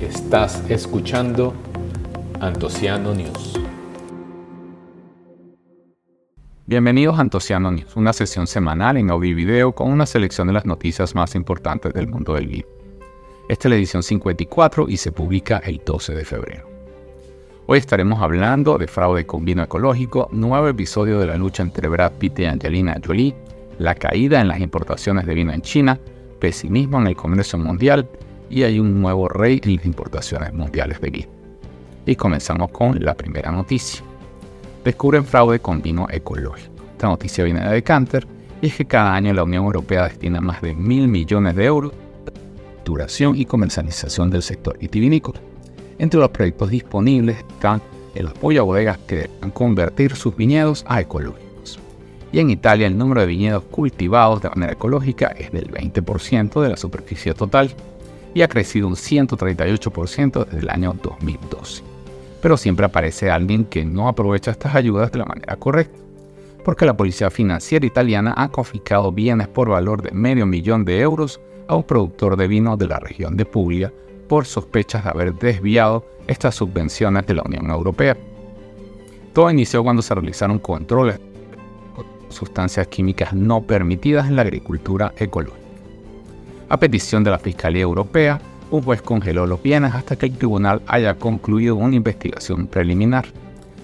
Estás escuchando Antociano News. Bienvenidos a Antociano News, una sesión semanal en audio y video con una selección de las noticias más importantes del mundo del vino. Esta es la edición 54 y se publica el 12 de febrero. Hoy estaremos hablando de fraude con vino ecológico, nuevo episodio de la lucha entre Brad Pitt y Angelina Jolie, la caída en las importaciones de vino en China, pesimismo en el comercio mundial y hay un nuevo rey en las importaciones mundiales de vino. Y comenzamos con la primera noticia. Descubren fraude con vino ecológico. Esta noticia viene de Decanter y es que cada año la Unión Europea destina más de mil millones de euros a duración y comercialización del sector vitivinícola. Entre los proyectos disponibles están el apoyo a bodegas que deban convertir sus viñedos a ecológicos. Y en Italia el número de viñedos cultivados de manera ecológica es del 20% de la superficie total y ha crecido un 138% desde el año 2012. Pero siempre aparece alguien que no aprovecha estas ayudas de la manera correcta, porque la Policía Financiera Italiana ha confiscado bienes por valor de medio millón de euros a un productor de vino de la región de Puglia por sospechas de haber desviado estas subvenciones de la Unión Europea. Todo inició cuando se realizaron controles sustancias químicas no permitidas en la agricultura ecológica. A petición de la Fiscalía Europea, un juez congeló los bienes hasta que el tribunal haya concluido una investigación preliminar.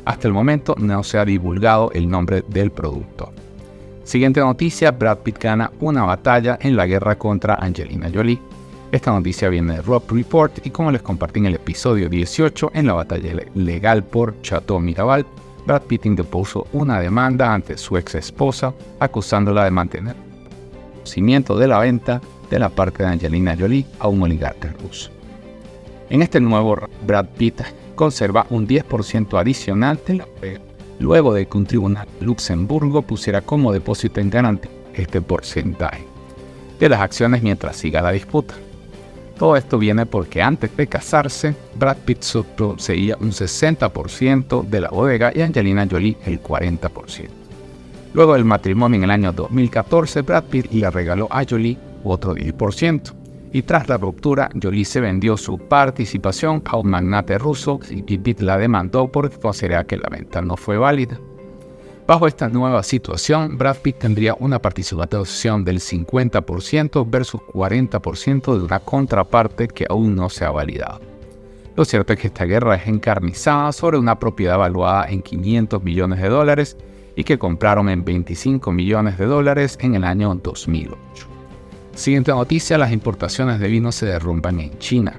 Hasta el momento no se ha divulgado el nombre del producto. Siguiente noticia, Brad Pitt gana una batalla en la guerra contra Angelina Jolie. Esta noticia viene de Rob Report y como les compartí en el episodio 18, en la batalla legal por Chateau Miraval, Brad Pitt interpuso una demanda ante su ex esposa acusándola de mantener conocimiento de la venta de la parte de Angelina Jolie a un oligarca ruso. En este nuevo Brad Pitt conserva un 10% adicional de la pega, luego de que un tribunal de Luxemburgo pusiera como depósito en garantía este porcentaje de las acciones mientras siga la disputa. Todo esto viene porque antes de casarse, Brad Pitt poseía un 60% de la bodega y Angelina Jolie el 40%. Luego del matrimonio en el año 2014, Brad Pitt le regaló a Jolie otro 10%. Y tras la ruptura, Jolie se vendió su participación a un magnate ruso y Pitt la demandó porque consideraba que la venta no fue válida. Bajo esta nueva situación, Brad Pitt tendría una participación del 50% versus 40% de una contraparte que aún no se ha validado. Lo cierto es que esta guerra es encarnizada sobre una propiedad valuada en 500 millones de dólares y que compraron en 25 millones de dólares en el año 2008. Siguiente noticia, las importaciones de vino se derrumban en China.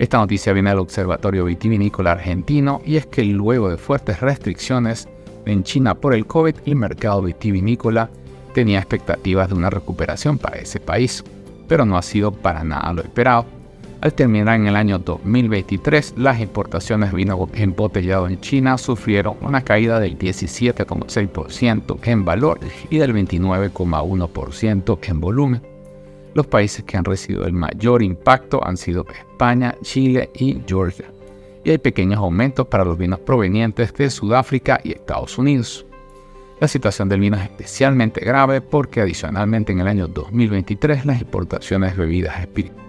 Esta noticia viene del Observatorio Vitivinícola Argentino y es que luego de fuertes restricciones en China por el COVID, el mercado vitivinícola tenía expectativas de una recuperación para ese país, pero no ha sido para nada lo esperado. Al terminar en el año 2023, las importaciones de vino embotellado en China sufrieron una caída del 17,6% en valor y del 29,1% en volumen. Los países que han recibido el mayor impacto han sido España, Chile y Georgia. Y hay pequeños aumentos para los vinos provenientes de Sudáfrica y Estados Unidos. La situación del vino es especialmente grave porque adicionalmente en el año 2023 las exportaciones de bebidas espirituosas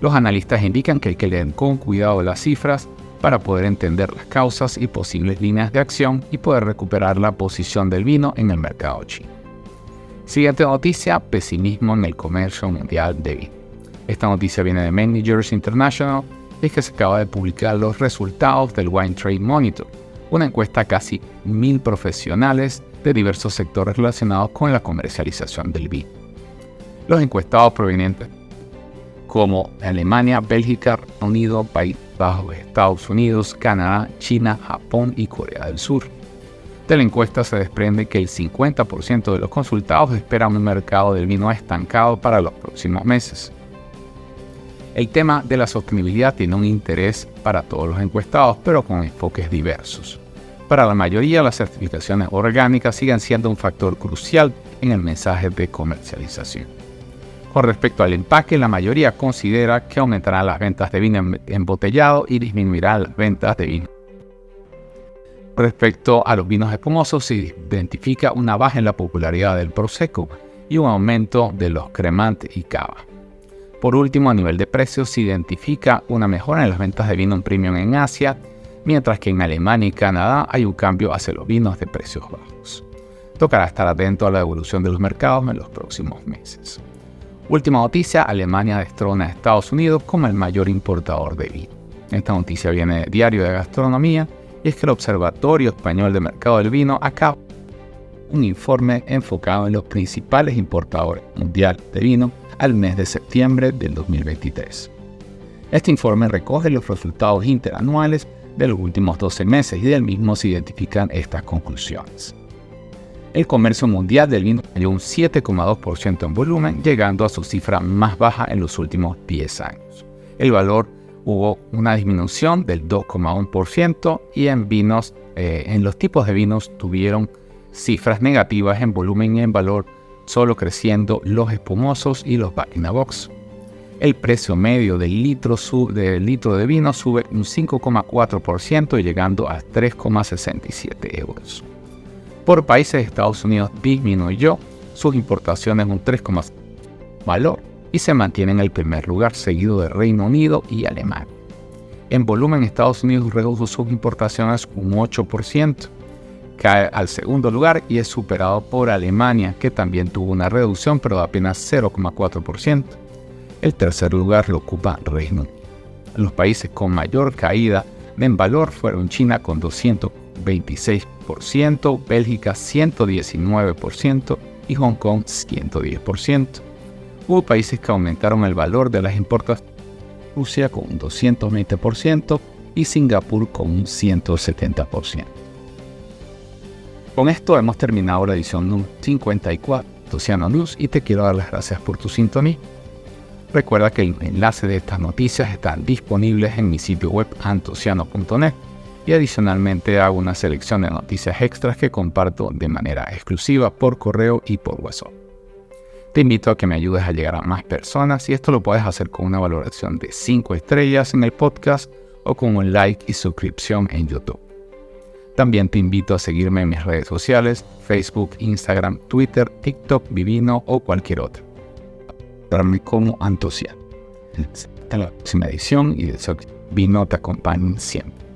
Los analistas indican que hay que leer con cuidado las cifras para poder entender las causas y posibles líneas de acción y poder recuperar la posición del vino en el mercado chino. Siguiente noticia, pesimismo en el comercio mundial de vino. Esta noticia viene de Managers International y es que se acaba de publicar los resultados del Wine Trade Monitor, una encuesta a casi mil profesionales de diversos sectores relacionados con la comercialización del vino. Los encuestados provenientes como Alemania, Bélgica, Reino Unido, País Bajo, Estados Unidos, Canadá, China, Japón y Corea del Sur. De la encuesta se desprende que el 50% de los consultados esperan un mercado del vino estancado para los próximos meses. El tema de la sostenibilidad tiene un interés para todos los encuestados, pero con enfoques diversos. Para la mayoría, las certificaciones orgánicas siguen siendo un factor crucial en el mensaje de comercialización. Con respecto al empaque, la mayoría considera que aumentará las ventas de vino embotellado y disminuirá las ventas de vino Respecto a los vinos espumosos, se identifica una baja en la popularidad del Prosecco y un aumento de los Cremant y Cava. Por último, a nivel de precios, se identifica una mejora en las ventas de vino premium en Asia, mientras que en Alemania y Canadá hay un cambio hacia los vinos de precios bajos. Tocará estar atento a la evolución de los mercados en los próximos meses. Última noticia, Alemania destrona a Estados Unidos como el mayor importador de vino. Esta noticia viene del Diario de Gastronomía y es que el Observatorio Español de Mercado del Vino acaba un informe enfocado en los principales importadores mundiales de vino al mes de septiembre del 2023. Este informe recoge los resultados interanuales de los últimos 12 meses y del mismo se identifican estas conclusiones. El comercio mundial del vino cayó un 7,2% en volumen, llegando a su cifra más baja en los últimos 10 años. El valor hubo una disminución del 2,1% y en vinos, eh, en los tipos de vinos tuvieron cifras negativas en volumen y en valor, solo creciendo los espumosos y los back box. El precio medio del litro, del litro de vino sube un 5,4% llegando a 3,67 euros. Por países, Estados Unidos disminuyó sus importaciones un 3,5% valor y se mantiene en el primer lugar, seguido de Reino Unido y Alemania. En volumen, Estados Unidos redujo sus importaciones un 8%, cae al segundo lugar y es superado por Alemania, que también tuvo una reducción pero de apenas 0,4%. El tercer lugar lo ocupa Reino Unido. Los países con mayor caída en valor fueron China con 226%, Bélgica 119% y Hong Kong 110%. Hubo países que aumentaron el valor de las importaciones, Rusia con un 220% y Singapur con un 170%. Con esto hemos terminado la edición 54 de Oceano News y te quiero dar las gracias por tu sintonía. Recuerda que el enlace de estas noticias están disponibles en mi sitio web antociano.net y adicionalmente hago una selección de noticias extras que comparto de manera exclusiva por correo y por WhatsApp. Te invito a que me ayudes a llegar a más personas y esto lo puedes hacer con una valoración de 5 estrellas en el podcast o con un like y suscripción en YouTube. También te invito a seguirme en mis redes sociales, Facebook, Instagram, Twitter, TikTok, Vivino o cualquier otra. Darme como Antosia. Hasta la próxima edición y deseo que Vino te acompañe siempre.